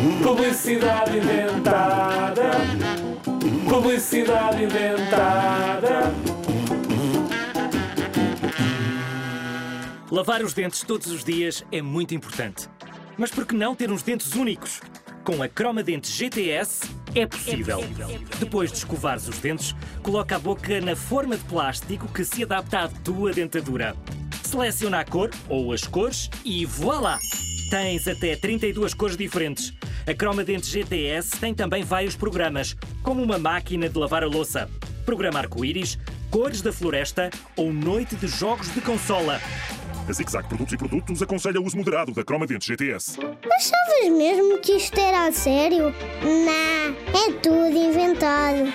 Publicidade inventada. Publicidade inventada. Lavar os dentes todos os dias é muito importante. Mas por que não ter uns dentes únicos? Com a Croma Dentes GTS é possível. Depois de escovares os dentes, coloca a boca na forma de plástico que se adapta à tua dentadura. Seleciona a cor ou as cores e voilá! Tens até 32 cores diferentes. A Croma Dentes GTS tem também vários programas, como uma máquina de lavar a louça, programa arco-íris, cores da floresta ou noite de jogos de consola. A ZigZag Produtos e Produtos aconselha o uso moderado da Croma Dentes GTS. Mas sabes mesmo que isto era a sério? Não, é tudo inventado.